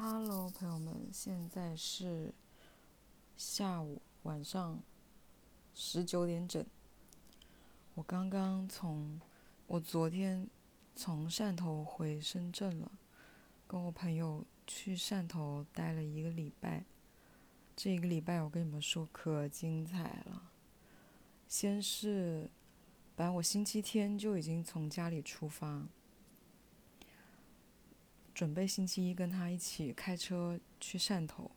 Hello，朋友们，现在是下午晚上十九点整。我刚刚从我昨天从汕头回深圳了，跟我朋友去汕头待了一个礼拜。这一个礼拜我跟你们说可精彩了。先是，本来我星期天就已经从家里出发。准备星期一跟他一起开车去汕头，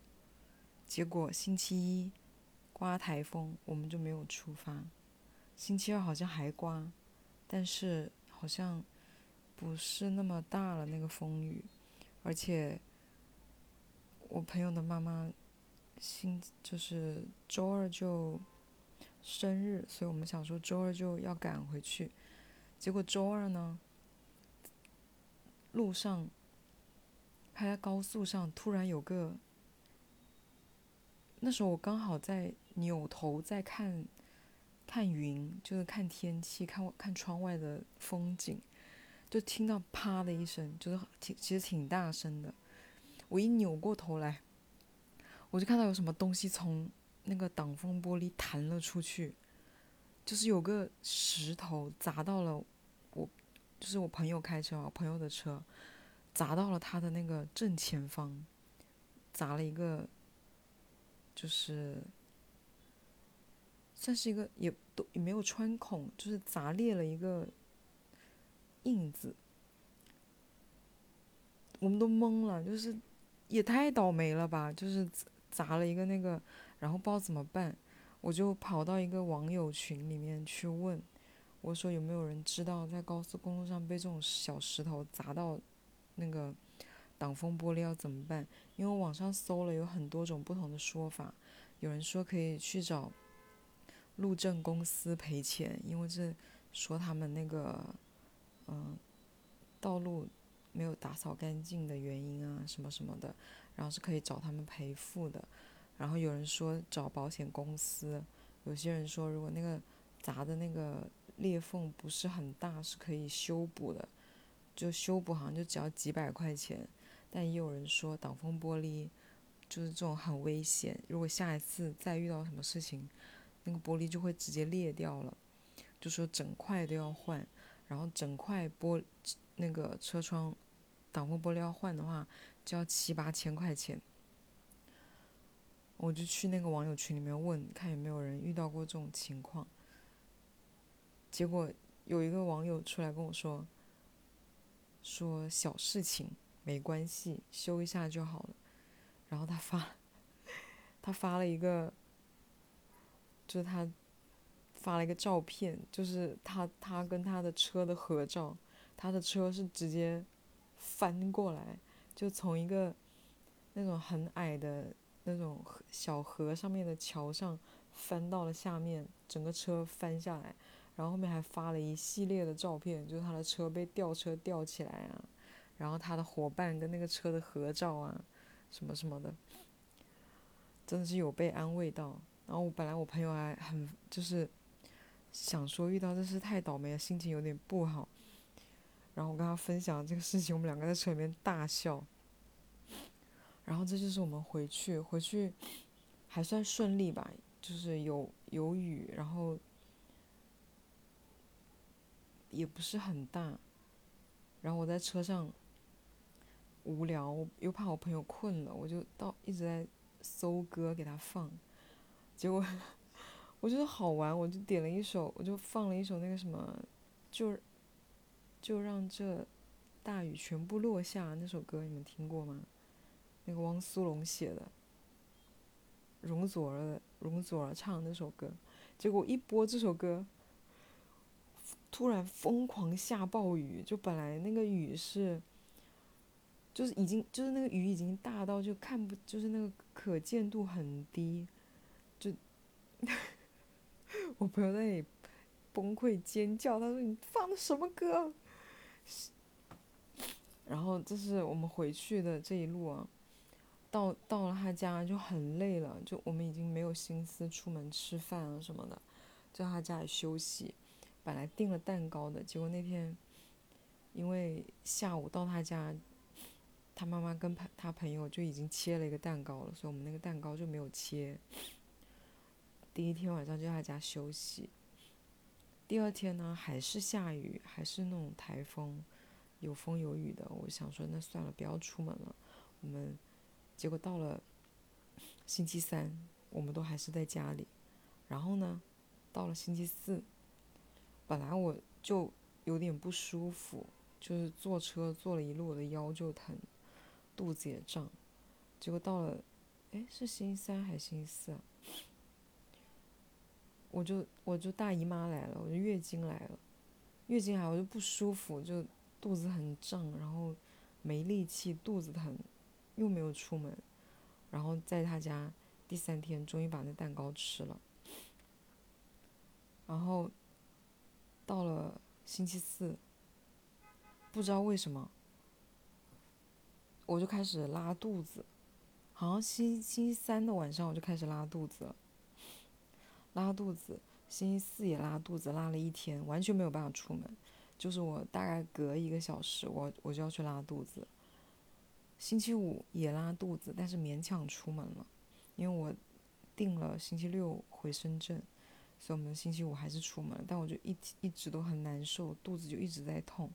结果星期一刮台风，我们就没有出发。星期二好像还刮，但是好像不是那么大了那个风雨，而且我朋友的妈妈星就是周二就生日，所以我们想说周二就要赶回去，结果周二呢路上。开在高速上，突然有个，那时候我刚好在扭头在看，看云，就是看天气，看看窗外的风景，就听到啪的一声，就是挺其实挺大声的。我一扭过头来，我就看到有什么东西从那个挡风玻璃弹了出去，就是有个石头砸到了我，就是我朋友开车，我朋友的车。砸到了他的那个正前方，砸了一个，就是算是一个也都也没有穿孔，就是砸裂了一个印子。我们都懵了，就是也太倒霉了吧！就是砸了一个那个，然后不知道怎么办，我就跑到一个网友群里面去问，我说有没有人知道在高速公路上被这种小石头砸到？那个挡风玻璃要怎么办？因为网上搜了有很多种不同的说法，有人说可以去找路政公司赔钱，因为这说他们那个嗯道路没有打扫干净的原因啊什么什么的，然后是可以找他们赔付的。然后有人说找保险公司，有些人说如果那个砸的那个裂缝不是很大，是可以修补的。就修补好像就只要几百块钱，但也有人说挡风玻璃就是这种很危险，如果下一次再遇到什么事情，那个玻璃就会直接裂掉了，就说整块都要换，然后整块玻那个车窗挡风玻璃要换的话，就要七八千块钱。我就去那个网友群里面问，看有没有人遇到过这种情况，结果有一个网友出来跟我说。说小事情没关系，修一下就好了。然后他发，他发了一个，就是他发了一个照片，就是他他跟他的车的合照。他的车是直接翻过来，就从一个那种很矮的那种小河上面的桥上翻到了下面，整个车翻下来。然后后面还发了一系列的照片，就是他的车被吊车吊起来啊，然后他的伙伴跟那个车的合照啊，什么什么的，真的是有被安慰到。然后我本来我朋友还很就是想说遇到这事太倒霉了，心情有点不好。然后我跟他分享这个事情，我们两个在车里面大笑。然后这就是我们回去，回去还算顺利吧，就是有有雨，然后。也不是很大，然后我在车上无聊，又怕我朋友困了，我就到一直在搜歌给他放，结果 我觉得好玩，我就点了一首，我就放了一首那个什么，就就让这大雨全部落下那首歌，你们听过吗？那个汪苏泷写的，容祖儿容祖儿唱的那首歌，结果一播这首歌。突然疯狂下暴雨，就本来那个雨是，就是已经就是那个雨已经大到就看不，就是那个可见度很低，就 我朋友在那里崩溃尖叫，他说你放的什么歌？然后这是我们回去的这一路啊，到到了他家就很累了，就我们已经没有心思出门吃饭啊什么的，在他家里休息。本来订了蛋糕的，结果那天因为下午到他家他妈妈跟朋他朋友就已经切了一个蛋糕了，所以我们那个蛋糕就没有切。第一天晚上就在家休息。第二天呢，还是下雨，还是那种台风，有风有雨的。我想说，那算了，不要出门了。我们结果到了星期三，我们都还是在家里。然后呢，到了星期四，本来我就有点不舒服，就是坐车坐了一路，我的腰就疼。肚子也胀，结果到了，哎，是星期三还是星期四啊？我就我就大姨妈来了，我就月经来了，月经来我就不舒服，就肚子很胀，然后没力气，肚子疼，又没有出门，然后在他家第三天终于把那蛋糕吃了，然后到了星期四，不知道为什么。我就开始拉肚子，好像星星期三的晚上我就开始拉肚子了，拉肚子，星期四也拉肚子，拉了一天，完全没有办法出门，就是我大概隔一个小时，我我就要去拉肚子。星期五也拉肚子，但是勉强出门了，因为我定了星期六回深圳，所以我们星期五还是出门，但我就一一直都很难受，肚子就一直在痛。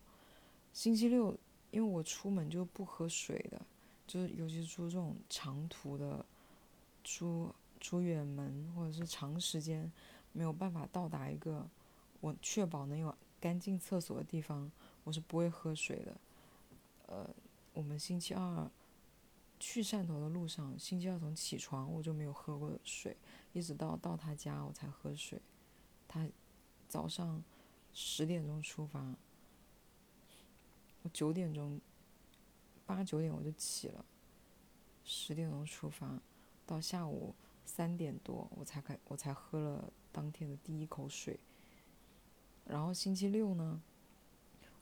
星期六。因为我出门就不喝水的，就是尤其是出这种长途的，出出远门或者是长时间没有办法到达一个我确保能有干净厕所的地方，我是不会喝水的。呃，我们星期二去汕头的路上，星期二从起床我就没有喝过水，一直到到他家我才喝水。他早上十点钟出发。我九点钟，八九点我就起了，十点钟出发，到下午三点多我才开，我才喝了当天的第一口水。然后星期六呢，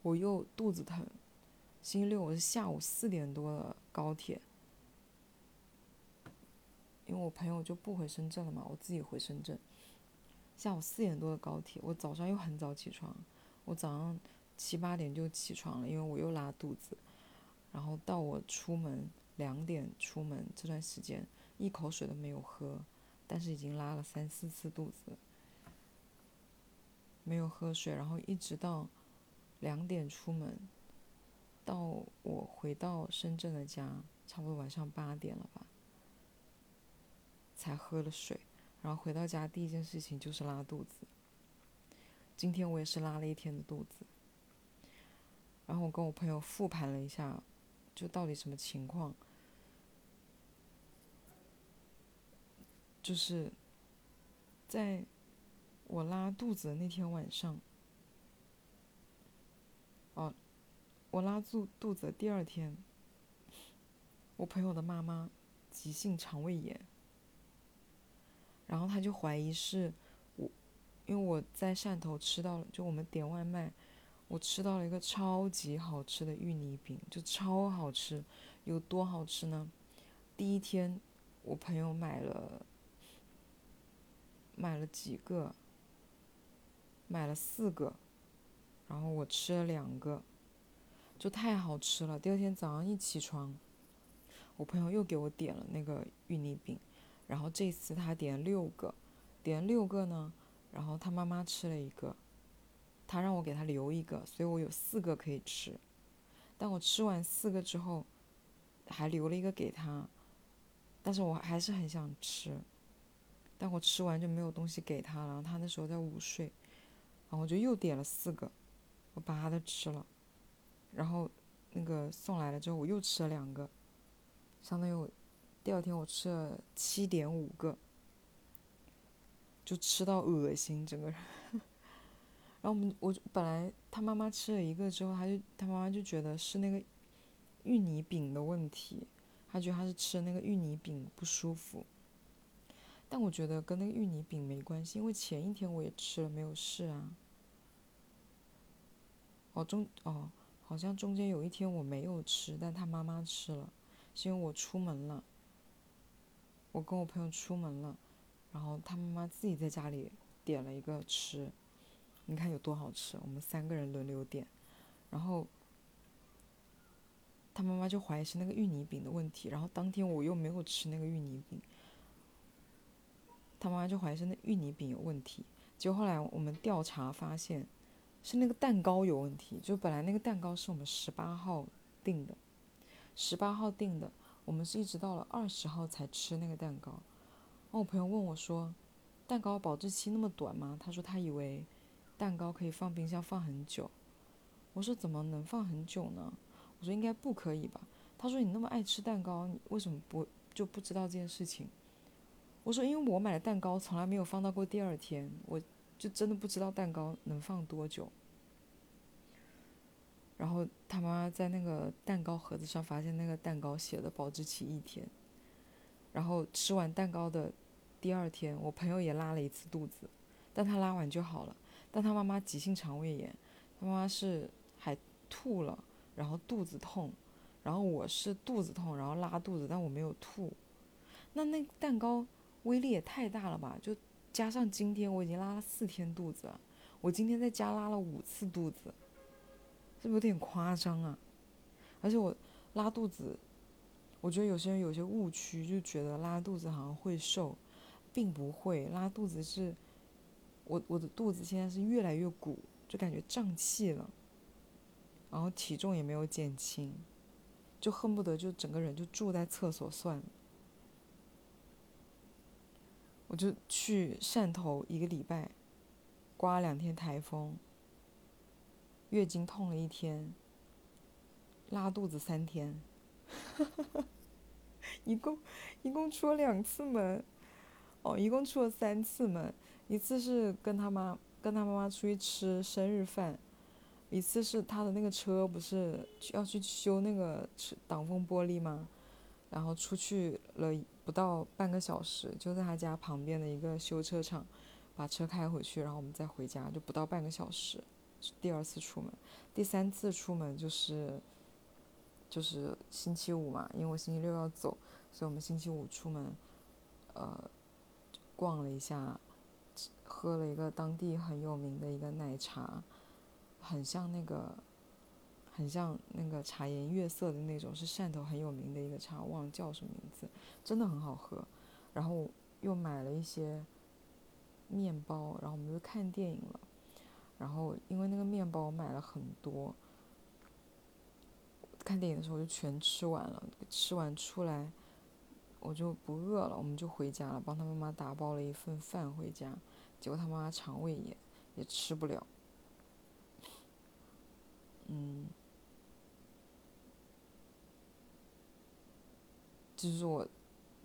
我又肚子疼，星期六我是下午四点多的高铁，因为我朋友就不回深圳了嘛，我自己回深圳。下午四点多的高铁，我早上又很早起床，我早上。七八点就起床了，因为我又拉肚子，然后到我出门两点出门这段时间，一口水都没有喝，但是已经拉了三四次肚子，没有喝水，然后一直到两点出门，到我回到深圳的家，差不多晚上八点了吧，才喝了水，然后回到家第一件事情就是拉肚子，今天我也是拉了一天的肚子。然后我跟我朋友复盘了一下，就到底什么情况？就是在我拉肚子的那天晚上，哦，我拉肚肚子的第二天，我朋友的妈妈急性肠胃炎，然后他就怀疑是我，因为我在汕头吃到了，就我们点外卖。我吃到了一个超级好吃的芋泥饼，就超好吃，有多好吃呢？第一天，我朋友买了，买了几个，买了四个，然后我吃了两个，就太好吃了。第二天早上一起床，我朋友又给我点了那个芋泥饼，然后这次他点六个，点六个呢，然后他妈妈吃了一个。他让我给他留一个，所以我有四个可以吃。但我吃完四个之后，还留了一个给他，但是我还是很想吃。但我吃完就没有东西给他了，然后他那时候在午睡，然后我就又点了四个，我把他的吃了。然后那个送来了之后，我又吃了两个，相当于我第二天我吃了七点五个，就吃到恶心整个人。然后我们我本来他妈妈吃了一个之后，他就他妈妈就觉得是那个芋泥饼的问题，他觉得他是吃了那个芋泥饼不舒服。但我觉得跟那个芋泥饼没关系，因为前一天我也吃了没有事啊。哦中哦，好像中间有一天我没有吃，但他妈妈吃了，是因为我出门了，我跟我朋友出门了，然后他妈妈自己在家里点了一个吃。你看有多好吃！我们三个人轮流点，然后他妈妈就怀疑是那个芋泥饼的问题，然后当天我又没有吃那个芋泥饼，他妈妈就怀疑是那芋泥饼有问题。结果后来我们调查发现，是那个蛋糕有问题。就本来那个蛋糕是我们十八号订的，十八号订的，我们是一直到了二十号才吃那个蛋糕。然后我朋友问我说：“蛋糕保质期那么短吗？”他说他以为蛋糕可以放冰箱放很久。我说：“怎么能放很久呢？”我说：“应该不可以吧？”他说：“你那么爱吃蛋糕，你为什么不就不知道这件事情？”我说：“因为我买的蛋糕从来没有放到过第二天，我就真的不知道蛋糕能放多久。”然后他妈在那个蛋糕盒子上发现那个蛋糕写的保质期一天。然后吃完蛋糕的第二天，我朋友也拉了一次肚子，但他拉完就好了。但他妈妈急性肠胃炎，他妈妈是还吐了，然后肚子痛，然后我是肚子痛，然后拉肚子，但我没有吐。那那蛋糕威力也太大了吧？就加上今天我已经拉了四天肚子了，我今天在家拉了五次肚子，是不是有点夸张啊？而且我拉肚子，我觉得有些人有些误区，就觉得拉肚子好像会瘦，并不会。拉肚子是，我我的肚子现在是越来越鼓，就感觉胀气了，然后体重也没有减轻，就恨不得就整个人就住在厕所算了。我就去汕头一个礼拜，刮两天台风，月经痛了一天，拉肚子三天，一共一共出了两次门，哦，一共出了三次门，一次是跟他妈跟他妈妈出去吃生日饭，一次是他的那个车不是要去修那个挡风玻璃吗？然后出去了。不到半个小时，就在他家旁边的一个修车厂，把车开回去，然后我们再回家，就不到半个小时。第二次出门，第三次出门就是，就是星期五嘛，因为我星期六要走，所以我们星期五出门，呃，逛了一下，喝了一个当地很有名的一个奶茶，很像那个。很像那个茶颜悦色的那种，是汕头很有名的一个茶，忘了叫什么名字，真的很好喝。然后又买了一些面包，然后我们就看电影了。然后因为那个面包我买了很多，看电影的时候就全吃完了。吃完出来我就不饿了，我们就回家了，帮他妈妈打包了一份饭回家。结果他妈妈肠胃炎，也吃不了。嗯。就是我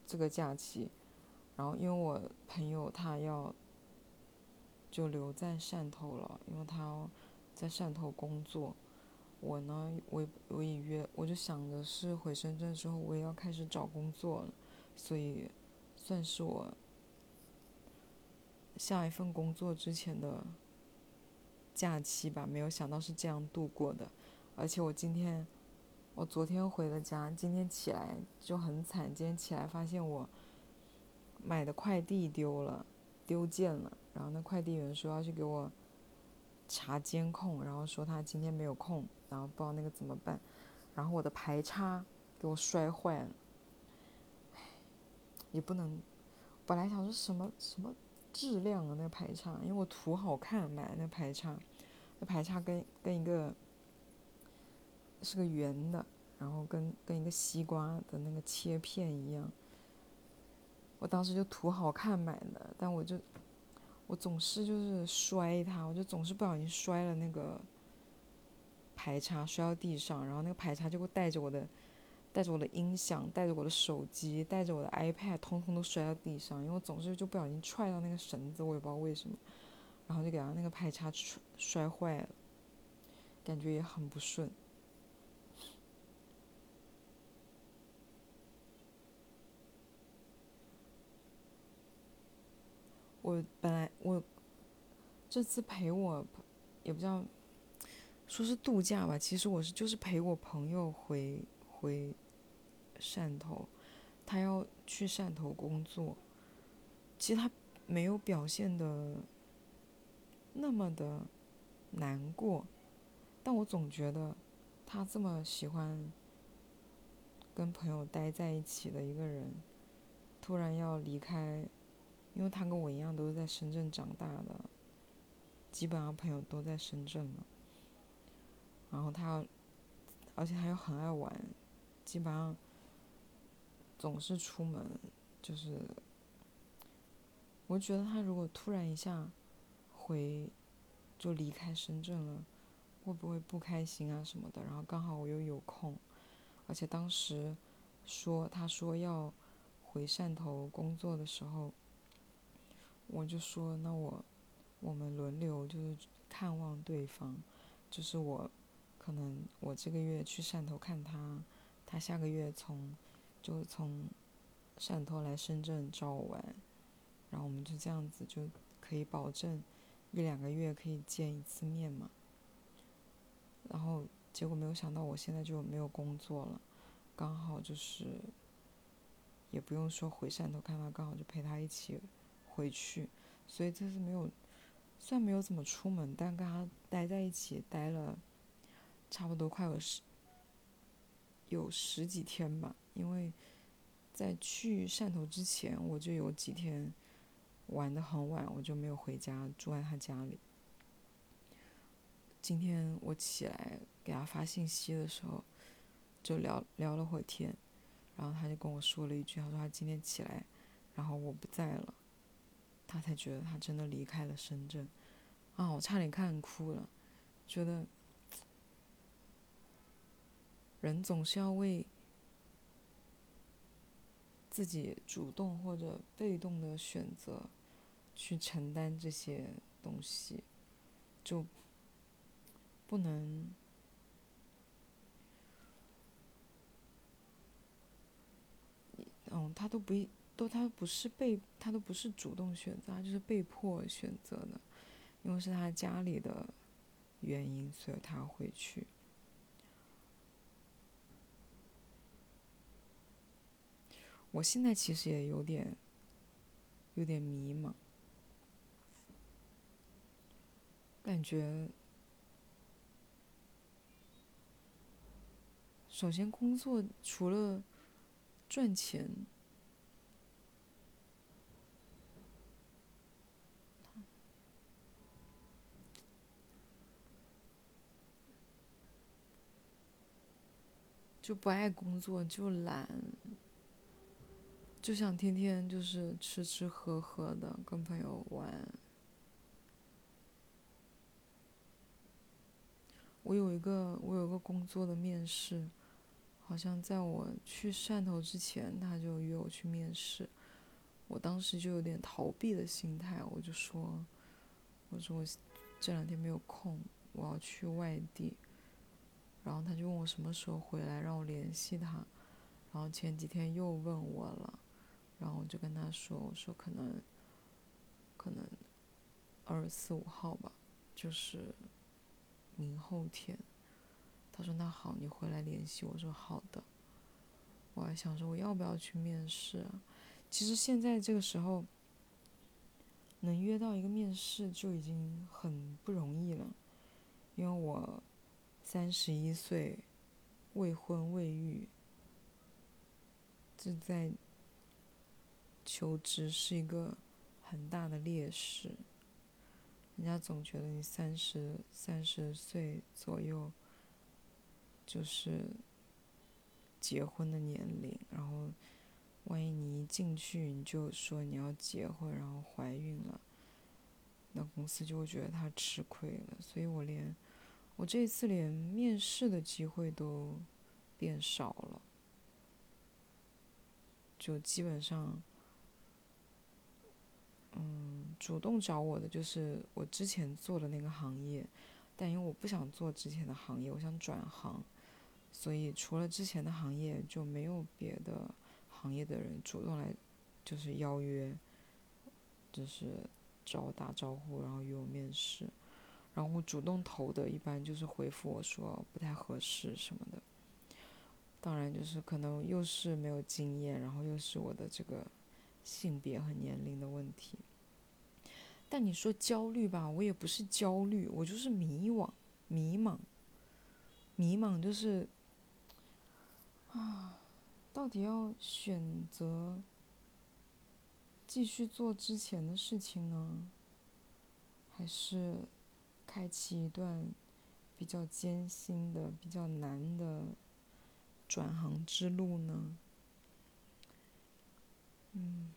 这个假期，然后因为我朋友他要就留在汕头了，因为他在汕头工作。我呢，我我隐约我就想着是回深圳之后我也要开始找工作了，所以算是我下一份工作之前的假期吧。没有想到是这样度过的，而且我今天。我昨天回了家，今天起来就很惨。今天起来发现我买的快递丢了，丢件了。然后那快递员说要去给我查监控，然后说他今天没有空，然后不知道那个怎么办。然后我的排插给我摔坏了，唉，也不能。本来想说什么什么质量啊，那个排插，因为我图好看买的那排插，那排插跟跟一个。是个圆的，然后跟跟一个西瓜的那个切片一样。我当时就图好看买的，但我就我总是就是摔它，我就总是不小心摔了那个排插，摔到地上，然后那个排插就会带着我的带着我的音响，带着我的手机，带着我的 iPad，通通都摔到地上，因为我总是就不小心踹到那个绳子，我也不知道为什么，然后就给它那个排插摔摔坏了，感觉也很不顺。我本来我这次陪我，也不知道说是度假吧，其实我是就是陪我朋友回回汕头，他要去汕头工作。其实他没有表现的那么的难过，但我总觉得他这么喜欢跟朋友待在一起的一个人，突然要离开，因为他跟我一样都是在深圳长大的，基本上朋友都在深圳嘛。然后他，而且他又很爱玩，基本上总是出门，就是，我觉得他如果突然一下回，就离开深圳了，会不会不开心啊什么的？然后刚好我又有空，而且当时说他说要回汕头工作的时候，我就说那我我们轮流就是看望对方，就是我。可能我这个月去汕头看他，他下个月从就从汕头来深圳找我玩，然后我们就这样子就可以保证一两个月可以见一次面嘛。然后结果没有想到我现在就没有工作了，刚好就是也不用说回汕头看他，刚好就陪他一起回去，所以这次没有，虽然没有怎么出门，但跟他待在一起待了。差不多快有十有十几天吧，因为在去汕头之前，我就有几天玩的很晚，我就没有回家，住在他家里。今天我起来给他发信息的时候，就聊聊了会天，然后他就跟我说了一句，他说他今天起来，然后我不在了，他才觉得他真的离开了深圳。啊，我差点看哭了，觉得。人总是要为自己主动或者被动的选择去承担这些东西，就不能，嗯，他都不都他不是被他都不是主动选择，他就是被迫选择的，因为是他家里的原因，所以他会去。我现在其实也有点，有点迷茫，感觉，首先工作除了赚钱，就不爱工作，就懒。就想天天就是吃吃喝喝的，跟朋友玩。我有一个我有个工作的面试，好像在我去汕头之前，他就约我去面试。我当时就有点逃避的心态，我就说：“我说我这两天没有空，我要去外地。”然后他就问我什么时候回来，让我联系他。然后前几天又问我了。然后我就跟他说：“我说可能，可能二四五号吧，就是明后天。”他说：“那好，你回来联系我。”说：“好的。”我还想说我要不要去面试？其实现在这个时候，能约到一个面试就已经很不容易了，因为我三十一岁，未婚未育，正在。求职是一个很大的劣势，人家总觉得你三十三十岁左右就是结婚的年龄，然后万一你一进去你就说你要结婚，然后怀孕了，那公司就会觉得他吃亏了。所以我连我这一次连面试的机会都变少了，就基本上。嗯，主动找我的就是我之前做的那个行业，但因为我不想做之前的行业，我想转行，所以除了之前的行业就没有别的行业的人主动来，就是邀约，就是找我打招呼，然后约我面试，然后主动投的一般就是回复我说不太合适什么的，当然就是可能又是没有经验，然后又是我的这个。性别和年龄的问题，但你说焦虑吧，我也不是焦虑，我就是迷惘、迷茫、迷茫，就是啊，到底要选择继续做之前的事情呢，还是开启一段比较艰辛的、比较难的转行之路呢？嗯，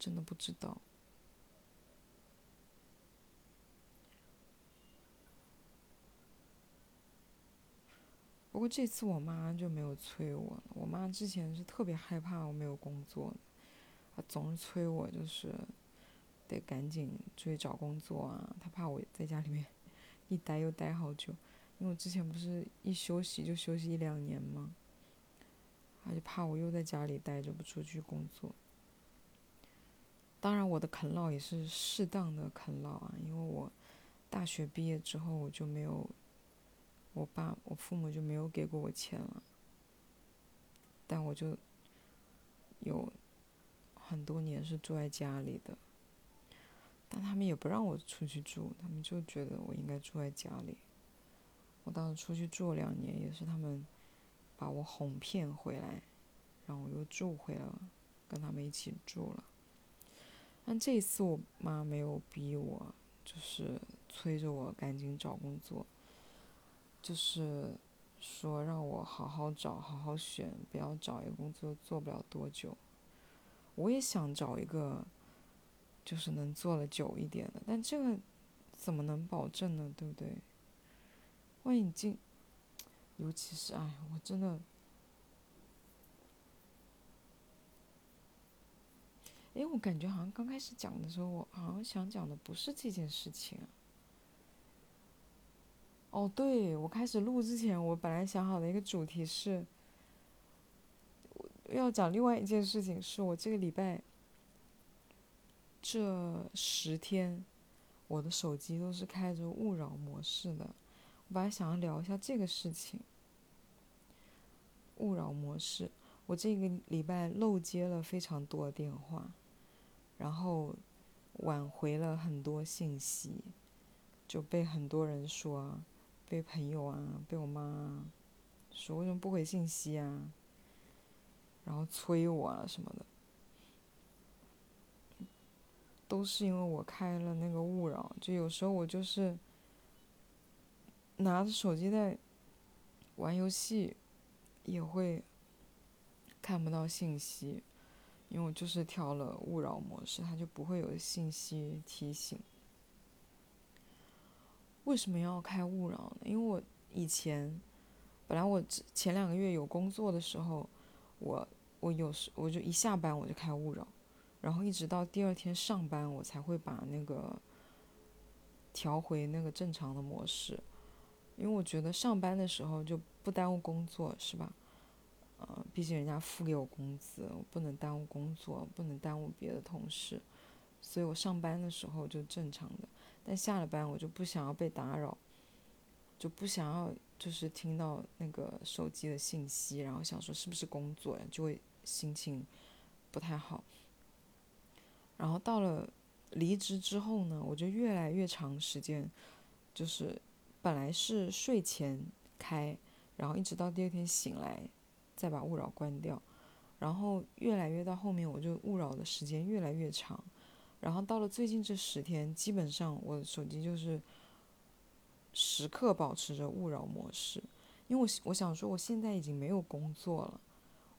真的不知道。不过这次我妈就没有催我。我妈之前是特别害怕我没有工作的，她总是催我，就是得赶紧出去找工作啊。他怕我在家里面 一待又待好久，因为我之前不是一休息就休息一两年吗？他就怕我又在家里待着不出去工作。当然，我的啃老也是适当的啃老啊，因为我大学毕业之后我就没有。我爸、我父母就没有给过我钱了，但我就有很多年是住在家里的，但他们也不让我出去住，他们就觉得我应该住在家里。我当时出去住了两年，也是他们把我哄骗回来，然后我又住回了，跟他们一起住了。但这一次我妈没有逼我，就是催着我赶紧找工作。就是说让我好好找，好好选，不要找一个工作做不了多久。我也想找一个，就是能做的久一点的，但这个怎么能保证呢？对不对？万一你进，尤其是哎，我真的，哎，我感觉好像刚开始讲的时候，我好像想讲的不是这件事情。哦，对，我开始录之前，我本来想好的一个主题是，要讲另外一件事情，是我这个礼拜这十天，我的手机都是开着勿扰模式的。我本来想要聊一下这个事情，勿扰模式，我这个礼拜漏接了非常多的电话，然后挽回了很多信息，就被很多人说。被朋友啊，被我妈说为什么不回信息啊，然后催我啊什么的，都是因为我开了那个勿扰。就有时候我就是拿着手机在玩游戏，也会看不到信息，因为我就是调了勿扰模式，它就不会有信息提醒。为什么要开勿扰呢？因为我以前，本来我前两个月有工作的时候，我我有时我就一下班我就开勿扰，然后一直到第二天上班我才会把那个调回那个正常的模式，因为我觉得上班的时候就不耽误工作，是吧？呃，毕竟人家付给我工资，我不能耽误工作，不能耽误别的同事，所以我上班的时候就正常的。但下了班我就不想要被打扰，就不想要就是听到那个手机的信息，然后想说是不是工作呀，就会心情不太好。然后到了离职之后呢，我就越来越长时间，就是本来是睡前开，然后一直到第二天醒来再把勿扰关掉，然后越来越到后面我就勿扰的时间越来越长。然后到了最近这十天，基本上我的手机就是时刻保持着勿扰模式，因为我我想说，我现在已经没有工作了，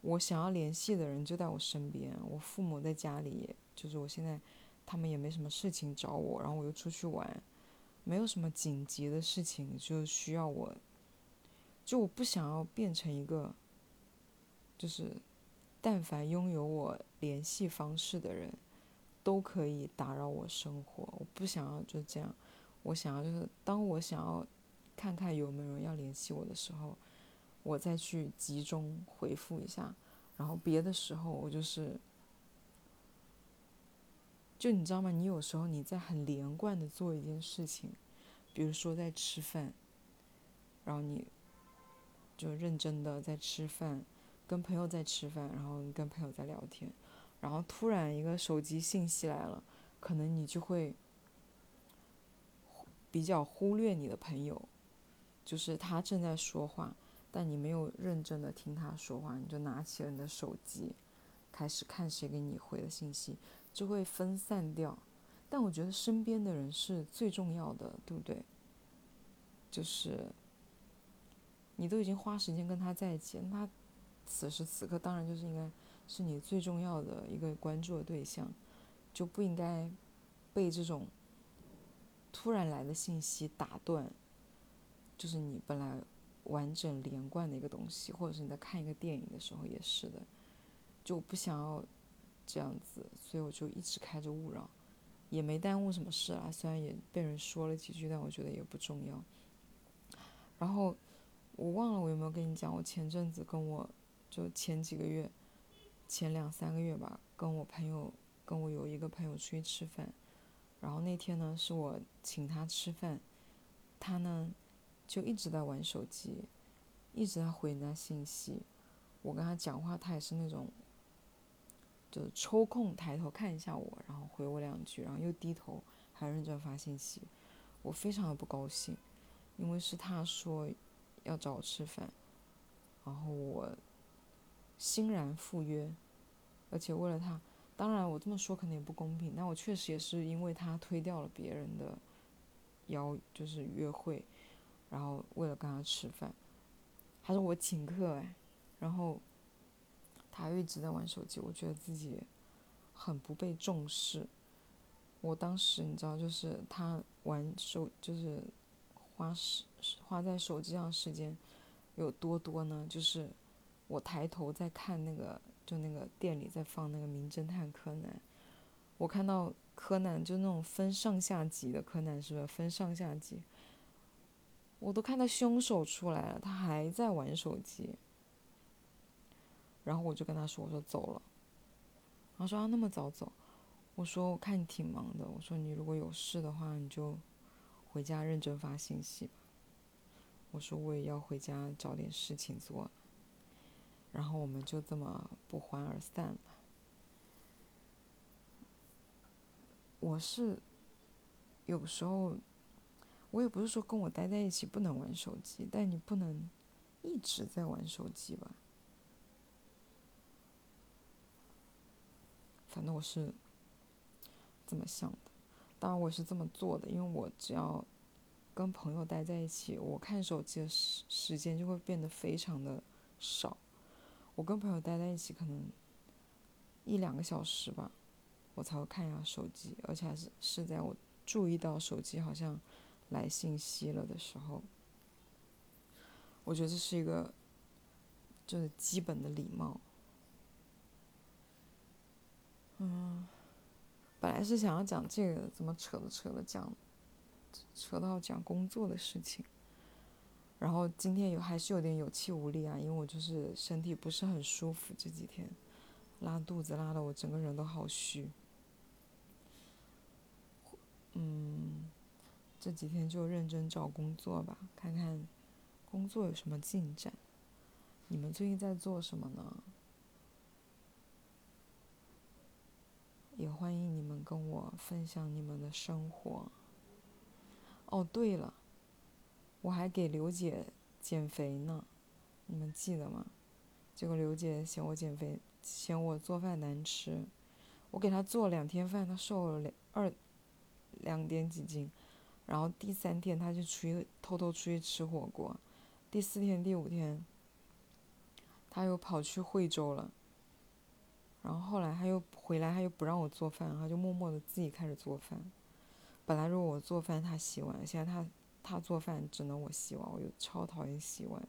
我想要联系的人就在我身边，我父母在家里，就是我现在他们也没什么事情找我，然后我又出去玩，没有什么紧急的事情就需要我，就我不想要变成一个，就是但凡拥有我联系方式的人。都可以打扰我生活，我不想要就这样。我想要就是，当我想要看看有没有人要联系我的时候，我再去集中回复一下。然后别的时候，我就是，就你知道吗？你有时候你在很连贯的做一件事情，比如说在吃饭，然后你就认真的在吃饭，跟朋友在吃饭，然后你跟朋友在聊天。然后突然一个手机信息来了，可能你就会比较忽略你的朋友，就是他正在说话，但你没有认真的听他说话，你就拿起了你的手机，开始看谁给你回的信息，就会分散掉。但我觉得身边的人是最重要的，对不对？就是你都已经花时间跟他在一起，那他此时此刻当然就是应该是你最重要的一个关注的对象，就不应该被这种突然来的信息打断。就是你本来完整连贯的一个东西，或者是你在看一个电影的时候也是的，就不想要这样子，所以我就一直开着勿扰。也没耽误什么事啊，虽然也被人说了几句，但我觉得也不重要。然后我忘了我有没有跟你讲，我前阵子跟我就前几个月，前两三个月吧，跟我朋友跟我有一个朋友出去吃饭，然后那天呢是我请他吃饭，他呢就一直在玩手机，一直在回人家信息，我跟他讲话，他也是那种。就抽空抬头看一下我，然后回我两句，然后又低头还认真发信息，我非常的不高兴，因为是他说要找我吃饭，然后我欣然赴约，而且为了他，当然我这么说可能也不公平，但我确实也是因为他推掉了别人的邀，就是约会，然后为了跟他吃饭，还是我请客哎，然后。他一直在玩手机，我觉得自己很不被重视。我当时你知道，就是他玩手，就是花时花在手机上时间有多多呢？就是我抬头在看那个，就那个店里在放那个《名侦探柯南》，我看到柯南就那种分上下集的柯南，是不是分上下集？我都看到凶手出来了，他还在玩手机。然后我就跟他说：“我说走了。”他说：“啊，那么早走？”我说：“我看你挺忙的。”我说：“你如果有事的话，你就回家认真发信息吧。”我说：“我也要回家找点事情做。”然后我们就这么不欢而散了。我是有时候，我也不是说跟我待在一起不能玩手机，但你不能一直在玩手机吧。反正我是这么想的，当然我是这么做的，因为我只要跟朋友待在一起，我看手机的时时间就会变得非常的少。我跟朋友待在一起，可能一两个小时吧，我才会看一下手机，而且还是是在我注意到手机好像来信息了的时候。我觉得这是一个就是基本的礼貌。嗯，本来是想要讲这个，怎么扯着扯着讲，扯到讲工作的事情。然后今天有还是有点有气无力啊，因为我就是身体不是很舒服，这几天拉肚子拉的我整个人都好虚。嗯，这几天就认真找工作吧，看看工作有什么进展。你们最近在做什么呢？也欢迎你们跟我分享你们的生活。哦，对了，我还给刘姐减肥呢，你们记得吗？结果刘姐嫌我减肥，嫌我做饭难吃。我给她做两天饭，她瘦了两二两点几斤，然后第三天他就出去偷偷出去吃火锅，第四天第五天，他又跑去惠州了。然后后来他又回来，他又不让我做饭，他就默默的自己开始做饭。本来如果我做饭他洗碗，现在他他做饭只能我洗碗，我又超讨厌洗碗。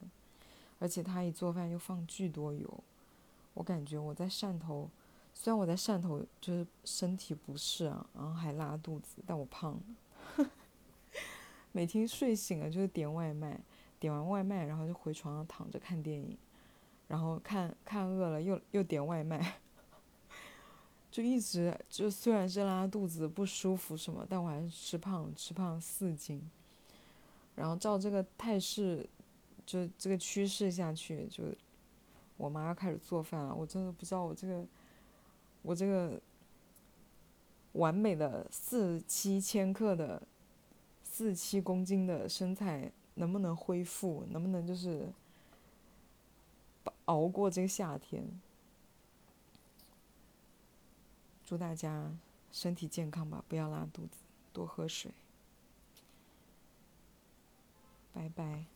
而且他一做饭又放巨多油，我感觉我在汕头，虽然我在汕头就是身体不适啊，然后还拉肚子，但我胖了。每天睡醒了就是点外卖，点完外卖然后就回床上躺着看电影，然后看看饿了又又点外卖。就一直就虽然是拉肚子不舒服什么，但我还是吃胖吃胖四斤。然后照这个态势，就这个趋势下去，就我妈要开始做饭了。我真的不知道我这个我这个完美的四七千克的四七公斤的身材能不能恢复，能不能就是熬过这个夏天。祝大家身体健康吧，不要拉肚子，多喝水。拜拜。